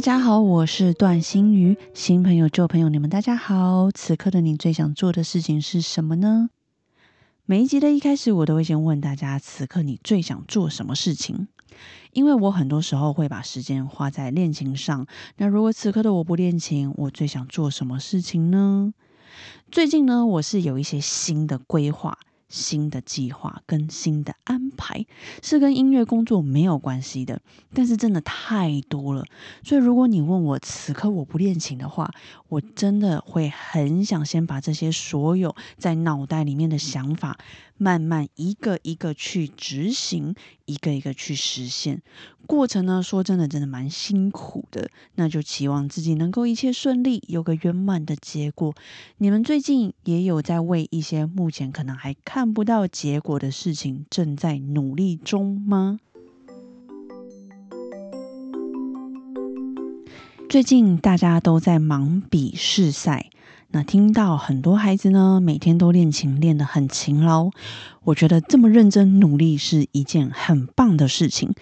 大家好，我是段心瑜。新朋友、旧朋友，你们大家好。此刻的你最想做的事情是什么呢？每一集的一开始，我都会先问大家：此刻你最想做什么事情？因为我很多时候会把时间花在练琴上。那如果此刻的我不练琴，我最想做什么事情呢？最近呢，我是有一些新的规划。新的计划跟新的安排是跟音乐工作没有关系的，但是真的太多了。所以如果你问我此刻我不练琴的话，我真的会很想先把这些所有在脑袋里面的想法。慢慢一个一个去执行，一个一个去实现。过程呢，说真的，真的蛮辛苦的。那就期望自己能够一切顺利，有个圆满的结果。你们最近也有在为一些目前可能还看不到结果的事情正在努力中吗？最近大家都在忙笔试赛。那听到很多孩子呢，每天都练琴，练得很勤劳。我觉得这么认真努力是一件很棒的事情。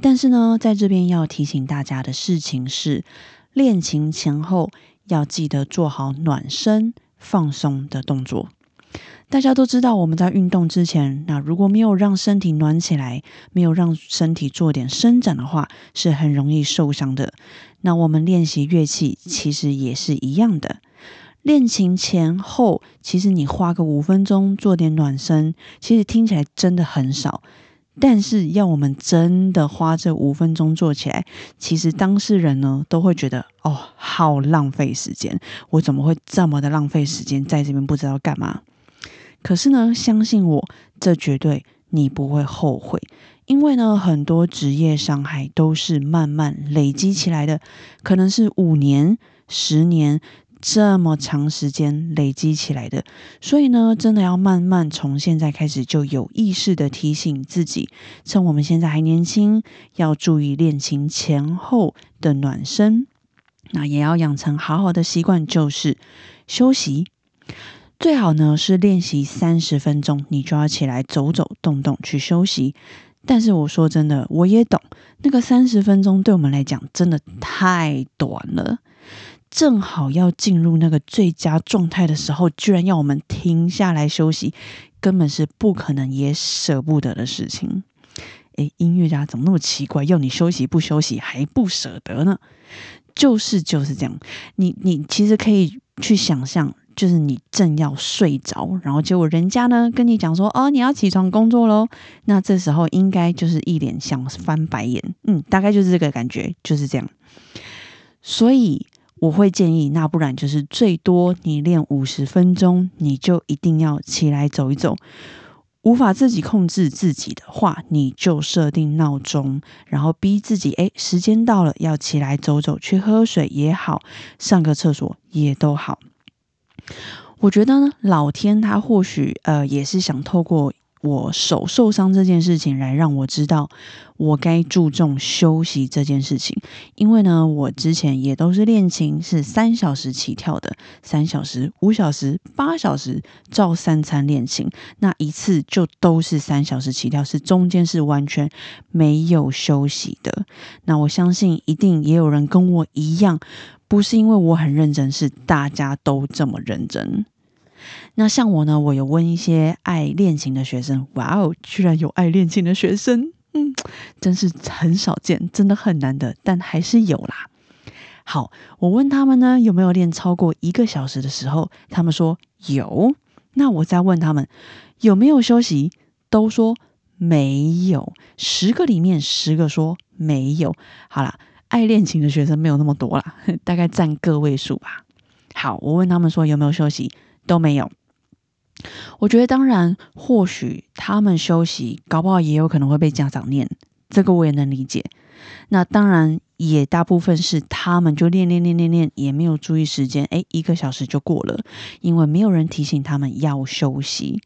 但是呢，在这边要提醒大家的事情是，练琴前后要记得做好暖身、放松的动作。大家都知道，我们在运动之前，那如果没有让身体暖起来，没有让身体做点伸展的话，是很容易受伤的。那我们练习乐器，其实也是一样的。练琴前后，其实你花个五分钟做点暖身，其实听起来真的很少。但是要我们真的花这五分钟做起来，其实当事人呢都会觉得哦，好浪费时间。我怎么会这么的浪费时间在这边不知道干嘛？可是呢，相信我，这绝对你不会后悔，因为呢，很多职业伤害都是慢慢累积起来的，可能是五年、十年。这么长时间累积起来的，所以呢，真的要慢慢从现在开始就有意识的提醒自己，趁我们现在还年轻，要注意练琴前后的暖身。那也要养成好好的习惯，就是休息。最好呢是练习三十分钟，你就要起来走走动动去休息。但是我说真的，我也懂，那个三十分钟对我们来讲真的太短了。正好要进入那个最佳状态的时候，居然要我们停下来休息，根本是不可能也舍不得的事情。诶，音乐家怎么那么奇怪？要你休息不休息还不舍得呢？就是就是这样。你你其实可以去想象，就是你正要睡着，然后结果人家呢跟你讲说：“哦，你要起床工作喽。”那这时候应该就是一脸想翻白眼。嗯，大概就是这个感觉，就是这样。所以。我会建议，那不然就是最多你练五十分钟，你就一定要起来走一走。无法自己控制自己的话，你就设定闹钟，然后逼自己，哎，时间到了要起来走走，去喝水也好，上个厕所也都好。我觉得呢，老天他或许呃也是想透过。我手受伤这件事情，来让我知道我该注重休息这件事情。因为呢，我之前也都是练琴，是三小时起跳的，三小时、五小时、八小时，照三餐练琴，那一次就都是三小时起跳，是中间是完全没有休息的。那我相信，一定也有人跟我一样，不是因为我很认真，是大家都这么认真。那像我呢，我有问一些爱练琴的学生，哇哦，居然有爱练琴的学生，嗯，真是很少见，真的很难得，但还是有啦。好，我问他们呢，有没有练超过一个小时的时候，他们说有。那我再问他们有没有休息，都说没有。十个里面十个说没有。好啦，爱练琴的学生没有那么多啦，大概占个位数吧。好，我问他们说有没有休息。都没有，我觉得当然，或许他们休息，搞不好也有可能会被家长念，这个我也能理解。那当然也大部分是他们就练练练练练，也没有注意时间，诶，一个小时就过了，因为没有人提醒他们要休息。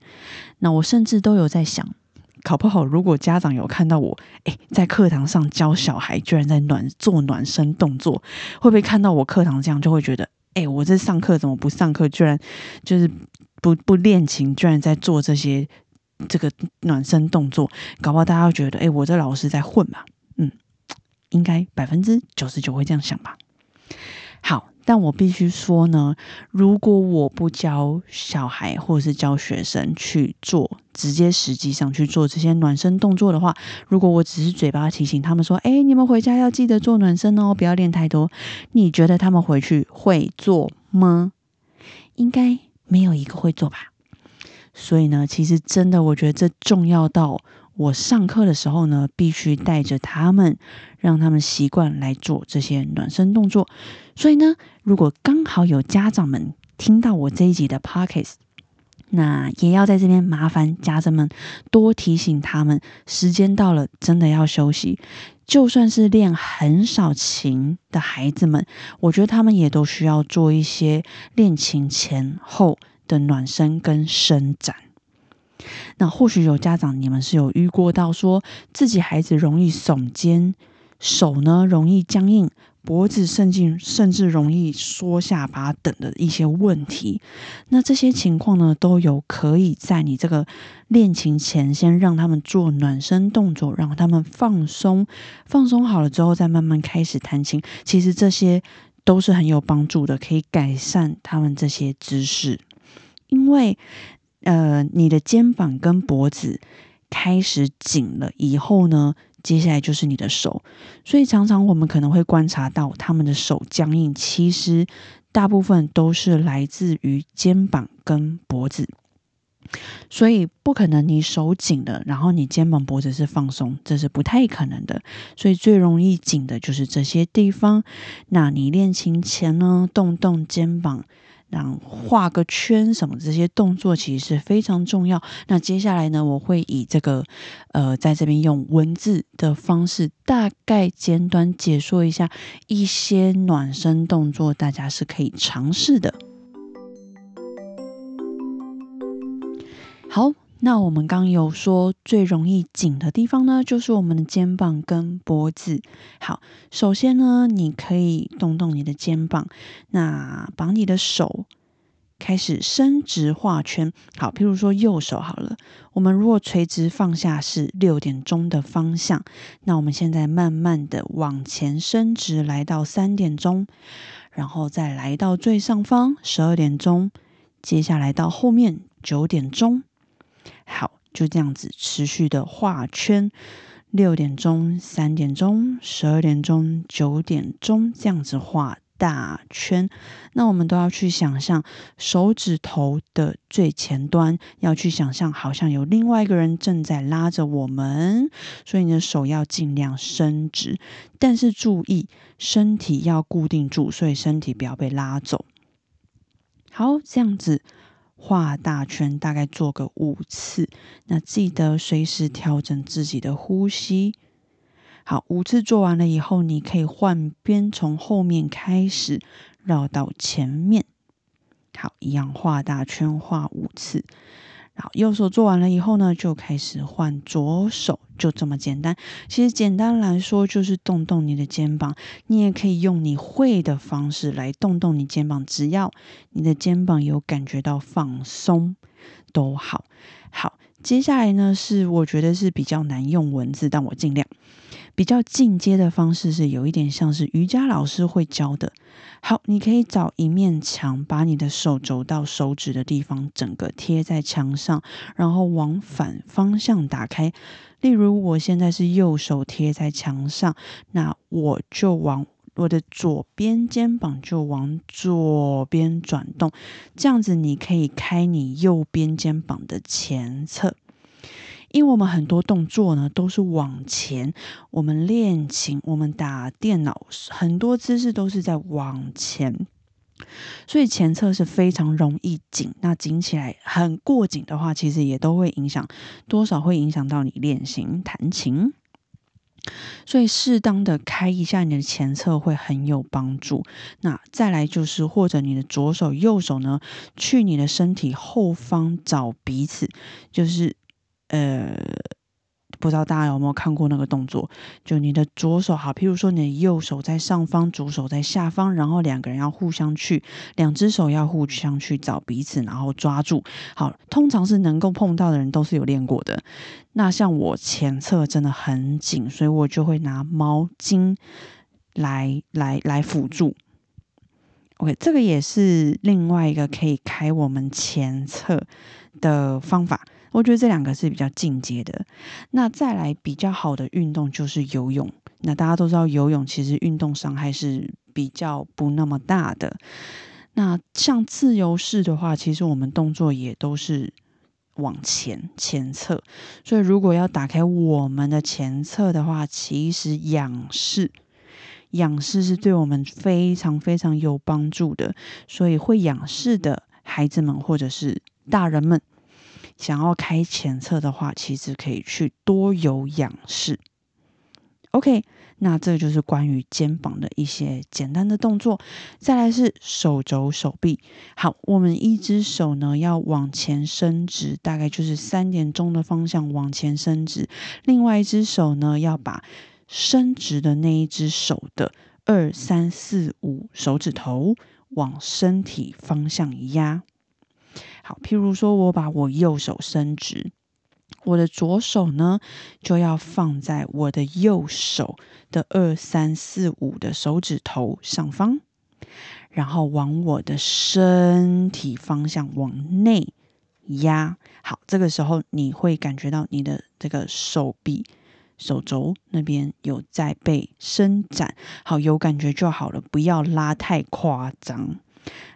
那我甚至都有在想，考不好如果家长有看到我，诶，在课堂上教小孩居然在暖做暖身动作，会不会看到我课堂这样就会觉得，诶，我这上课怎么不上课，居然就是不不练琴，居然在做这些这个暖身动作，搞不好大家会觉得，诶，我这老师在混嘛。嗯应该百分之九十九会这样想吧。好，但我必须说呢，如果我不教小孩或者是教学生去做，直接实际上去做这些暖身动作的话，如果我只是嘴巴提醒他们说：“哎，你们回家要记得做暖身哦，不要练太多。”你觉得他们回去会做吗？应该没有一个会做吧。所以呢，其实真的，我觉得这重要到。我上课的时候呢，必须带着他们，让他们习惯来做这些暖身动作。所以呢，如果刚好有家长们听到我这一集的 podcast，那也要在这边麻烦家长们多提醒他们，时间到了，真的要休息。就算是练很少琴的孩子们，我觉得他们也都需要做一些练琴前后的暖身跟伸展。那或许有家长，你们是有遇过到说自己孩子容易耸肩，手呢容易僵硬，脖子甚至甚至容易缩下巴等的一些问题。那这些情况呢，都有可以在你这个练琴前先让他们做暖身动作，让他们放松，放松好了之后再慢慢开始弹琴。其实这些都是很有帮助的，可以改善他们这些姿势，因为。呃，你的肩膀跟脖子开始紧了以后呢，接下来就是你的手。所以常常我们可能会观察到他们的手僵硬，其实大部分都是来自于肩膀跟脖子。所以不可能你手紧了，然后你肩膀脖子是放松，这是不太可能的。所以最容易紧的就是这些地方。那你练琴前呢，动动肩膀。让画个圈什么这些动作其实是非常重要。那接下来呢，我会以这个呃，在这边用文字的方式，大概简短解说一下一些暖身动作，大家是可以尝试的。好，那我们刚有说最容易紧的地方呢，就是我们的肩膀跟脖子。好，首先呢，你可以动动你的肩膀，那把你的手。开始伸直画圈，好，譬如说右手好了，我们如果垂直放下是六点钟的方向，那我们现在慢慢的往前伸直，来到三点钟，然后再来到最上方十二点钟，接下来到后面九点钟，好，就这样子持续的画圈，六点钟、三点钟、十二点钟、九点钟，这样子画。大圈，那我们都要去想象手指头的最前端，要去想象好像有另外一个人正在拉着我们，所以你的手要尽量伸直，但是注意身体要固定住，所以身体不要被拉走。好，这样子画大圈，大概做个五次，那记得随时调整自己的呼吸。好，五次做完了以后，你可以换边，从后面开始绕到前面。好，一样画大圈，画五次。好，右手做完了以后呢，就开始换左手，就这么简单。其实简单来说，就是动动你的肩膀。你也可以用你会的方式来动动你肩膀，只要你的肩膀有感觉到放松都好。好，接下来呢是我觉得是比较难用文字，但我尽量。比较进阶的方式是有一点像是瑜伽老师会教的。好，你可以找一面墙，把你的手肘到手指的地方整个贴在墙上，然后往反方向打开。例如，我现在是右手贴在墙上，那我就往我的左边肩膀就往左边转动，这样子你可以开你右边肩膀的前侧。因为我们很多动作呢都是往前，我们练琴，我们打电脑，很多姿势都是在往前，所以前侧是非常容易紧。那紧起来很过紧的话，其实也都会影响，多少会影响到你练琴弹琴。所以适当的开一下你的前侧会很有帮助。那再来就是，或者你的左手、右手呢，去你的身体后方找彼此，就是呃。不知道大家有没有看过那个动作？就你的左手好，譬如说你的右手在上方，左手在下方，然后两个人要互相去，两只手要互相去找彼此，然后抓住。好，通常是能够碰到的人都是有练过的。那像我前侧真的很紧，所以我就会拿毛巾来来来辅助。OK，这个也是另外一个可以开我们前侧的方法。我觉得这两个是比较进阶的。那再来比较好的运动就是游泳。那大家都知道，游泳其实运动伤害是比较不那么大的。那像自由式的话，其实我们动作也都是往前前侧。所以如果要打开我们的前侧的话，其实仰视仰视是对我们非常非常有帮助的。所以会仰视的孩子们或者是大人们。想要开前侧的话，其实可以去多有仰视。OK，那这就是关于肩膀的一些简单的动作。再来是手肘、手臂。好，我们一只手呢要往前伸直，大概就是三点钟的方向往前伸直；另外一只手呢要把伸直的那一只手的二三四五手指头往身体方向压。好，譬如说，我把我右手伸直，我的左手呢就要放在我的右手的二三四五的手指头上方，然后往我的身体方向往内压。好，这个时候你会感觉到你的这个手臂、手肘那边有在被伸展，好，有感觉就好了，不要拉太夸张。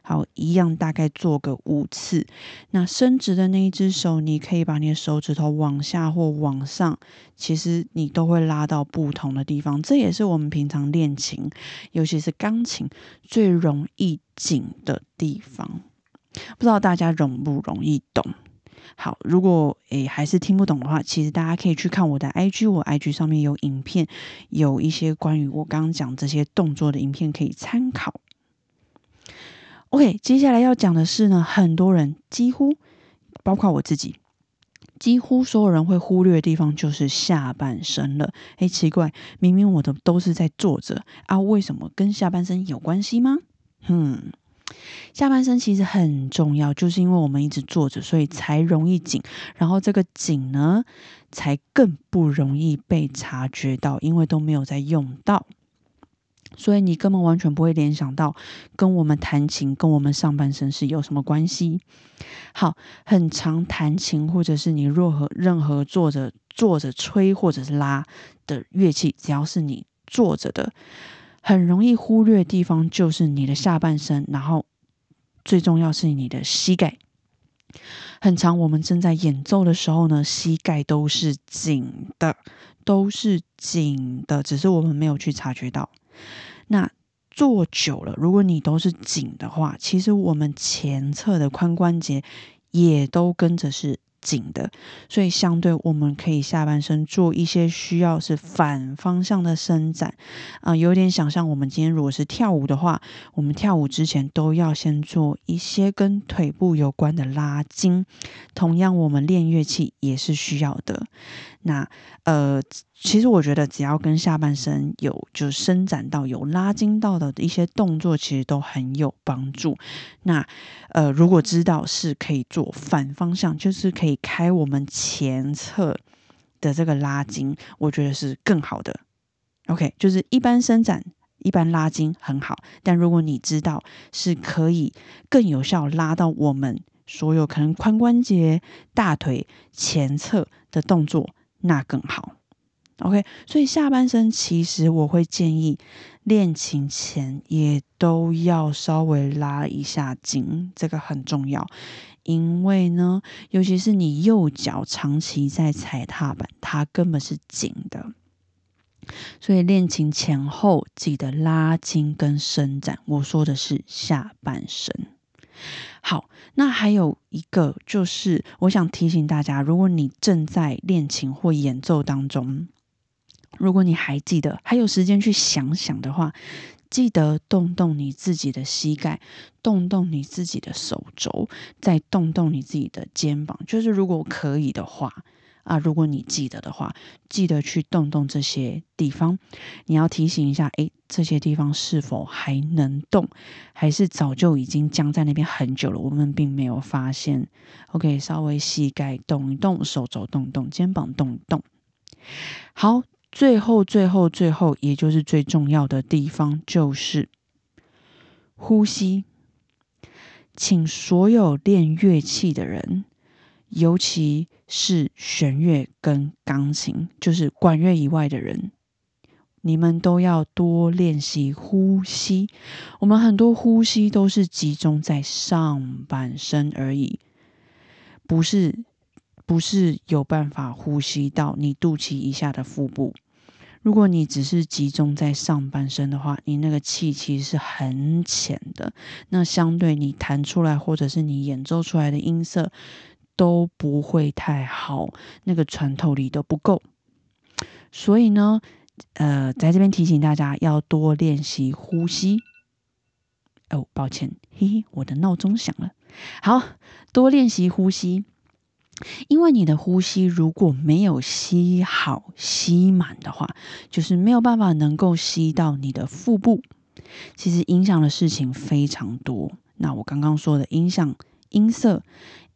好，一样大概做个五次。那伸直的那一只手，你可以把你的手指头往下或往上，其实你都会拉到不同的地方。这也是我们平常练琴，尤其是钢琴最容易紧的地方。不知道大家容不容易懂？好，如果诶还是听不懂的话，其实大家可以去看我的 IG，我 IG 上面有影片，有一些关于我刚刚讲这些动作的影片可以参考。OK，接下来要讲的是呢，很多人几乎包括我自己，几乎所有人会忽略的地方就是下半身了。哎，奇怪，明明我的都是在坐着啊，为什么跟下半身有关系吗？嗯，下半身其实很重要，就是因为我们一直坐着，所以才容易紧，然后这个紧呢，才更不容易被察觉到，因为都没有在用到。所以你根本完全不会联想到跟我们弹琴、跟我们上半身是有什么关系。好，很长弹琴，或者是你若何任何坐着坐着吹或者是拉的乐器，只要是你坐着的，很容易忽略的地方就是你的下半身，然后最重要是你的膝盖。很长，我们正在演奏的时候呢，膝盖都是紧的，都是紧的，只是我们没有去察觉到。那坐久了，如果你都是紧的话，其实我们前侧的髋关节也都跟着是。紧的，所以相对我们可以下半身做一些需要是反方向的伸展啊，有点想象我们今天如果是跳舞的话，我们跳舞之前都要先做一些跟腿部有关的拉筋。同样，我们练乐器也是需要的。那呃，其实我觉得只要跟下半身有就伸展到有拉筋到的一些动作，其实都很有帮助。那呃，如果知道是可以做反方向，就是可以开我们前侧的这个拉筋，我觉得是更好的。OK，就是一般伸展、一般拉筋很好，但如果你知道是可以更有效拉到我们所有可能髋关节、大腿前侧的动作。那更好，OK。所以下半身其实我会建议练琴前也都要稍微拉一下筋，这个很重要。因为呢，尤其是你右脚长期在踩踏板，它根本是紧的。所以练琴前后记得拉筋跟伸展。我说的是下半身。好，那还有一个就是，我想提醒大家，如果你正在练琴或演奏当中，如果你还记得，还有时间去想想的话，记得动动你自己的膝盖，动动你自己的手肘，再动动你自己的肩膀。就是如果可以的话。啊，如果你记得的话，记得去动动这些地方。你要提醒一下，诶，这些地方是否还能动，还是早就已经僵在那边很久了？我们并没有发现。OK，稍微膝盖动一动，手肘动动，肩膀动一动。好，最后、最后、最后，也就是最重要的地方，就是呼吸。请所有练乐器的人。尤其是弦乐跟钢琴，就是管乐以外的人，你们都要多练习呼吸。我们很多呼吸都是集中在上半身而已，不是不是有办法呼吸到你肚脐以下的腹部。如果你只是集中在上半身的话，你那个气其实是很浅的，那相对你弹出来或者是你演奏出来的音色。都不会太好，那个穿透力都不够，所以呢，呃，在这边提醒大家要多练习呼吸。哦，抱歉，嘿嘿，我的闹钟响了。好多练习呼吸，因为你的呼吸如果没有吸好、吸满的话，就是没有办法能够吸到你的腹部，其实影响的事情非常多。那我刚刚说的影响音色，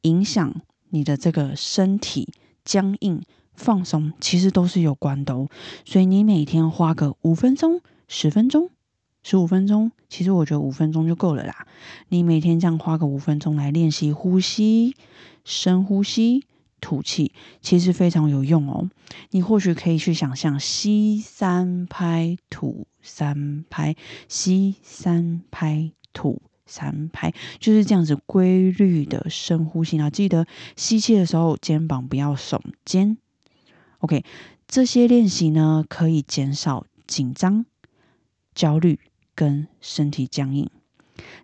影响。你的这个身体僵硬、放松，其实都是有关的哦。所以你每天花个五分钟、十分钟、十五分钟，其实我觉得五分钟就够了啦。你每天这样花个五分钟来练习呼吸、深呼吸、吐气，其实非常有用哦。你或许可以去想象：吸三拍，吐三拍，吸三拍，吐。三拍就是这样子规律的深呼吸，然后记得吸气的时候肩膀不要耸肩。OK，这些练习呢可以减少紧张、焦虑跟身体僵硬。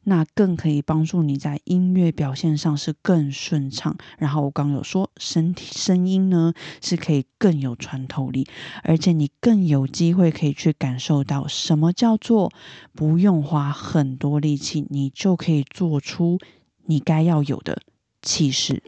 那更可以帮助你在音乐表现上是更顺畅。然后我刚有说，身体声音呢是可以更有穿透力，而且你更有机会可以去感受到什么叫做不用花很多力气，你就可以做出你该要有的气势。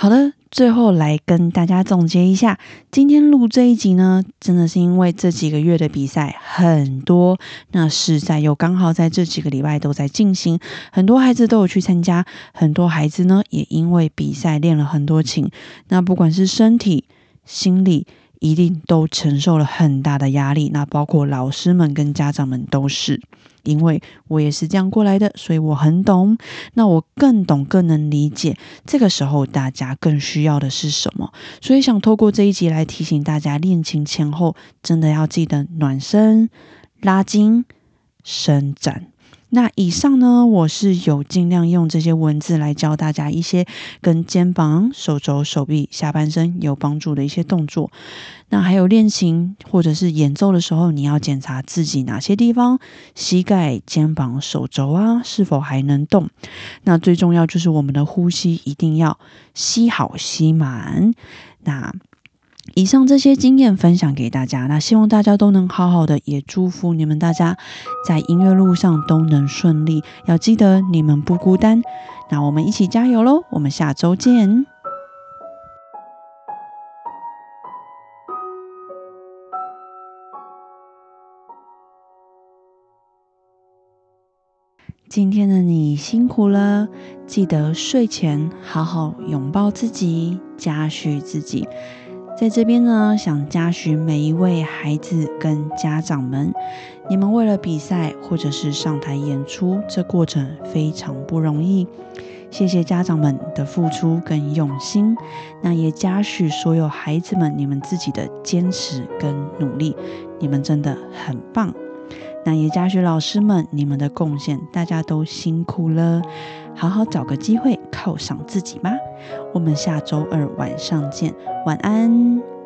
好的。最后来跟大家总结一下，今天录这一集呢，真的是因为这几个月的比赛很多，那是在又刚好在这几个礼拜都在进行，很多孩子都有去参加，很多孩子呢也因为比赛练了很多琴，那不管是身体、心理，一定都承受了很大的压力，那包括老师们跟家长们都是。因为我也是这样过来的，所以我很懂。那我更懂、更能理解，这个时候大家更需要的是什么？所以想透过这一集来提醒大家，练琴前后真的要记得暖身、拉筋、伸展。那以上呢，我是有尽量用这些文字来教大家一些跟肩膀、手肘、手臂、下半身有帮助的一些动作。那还有练琴或者是演奏的时候，你要检查自己哪些地方膝盖、肩膀、手肘啊是否还能动。那最重要就是我们的呼吸一定要吸好、吸满。那以上这些经验分享给大家，那希望大家都能好好的，也祝福你们大家在音乐路上都能顺利。要记得你们不孤单，那我们一起加油喽！我们下周见。今天的你辛苦了，记得睡前好好拥抱自己，嘉许自己。在这边呢，想嘉许每一位孩子跟家长们，你们为了比赛或者是上台演出，这过程非常不容易。谢谢家长们的付出跟用心，那也嘉许所有孩子们你们自己的坚持跟努力，你们真的很棒。那也嘉许老师们你们的贡献，大家都辛苦了，好好找个机会犒赏自己吧。我们下周二晚上见，晚安。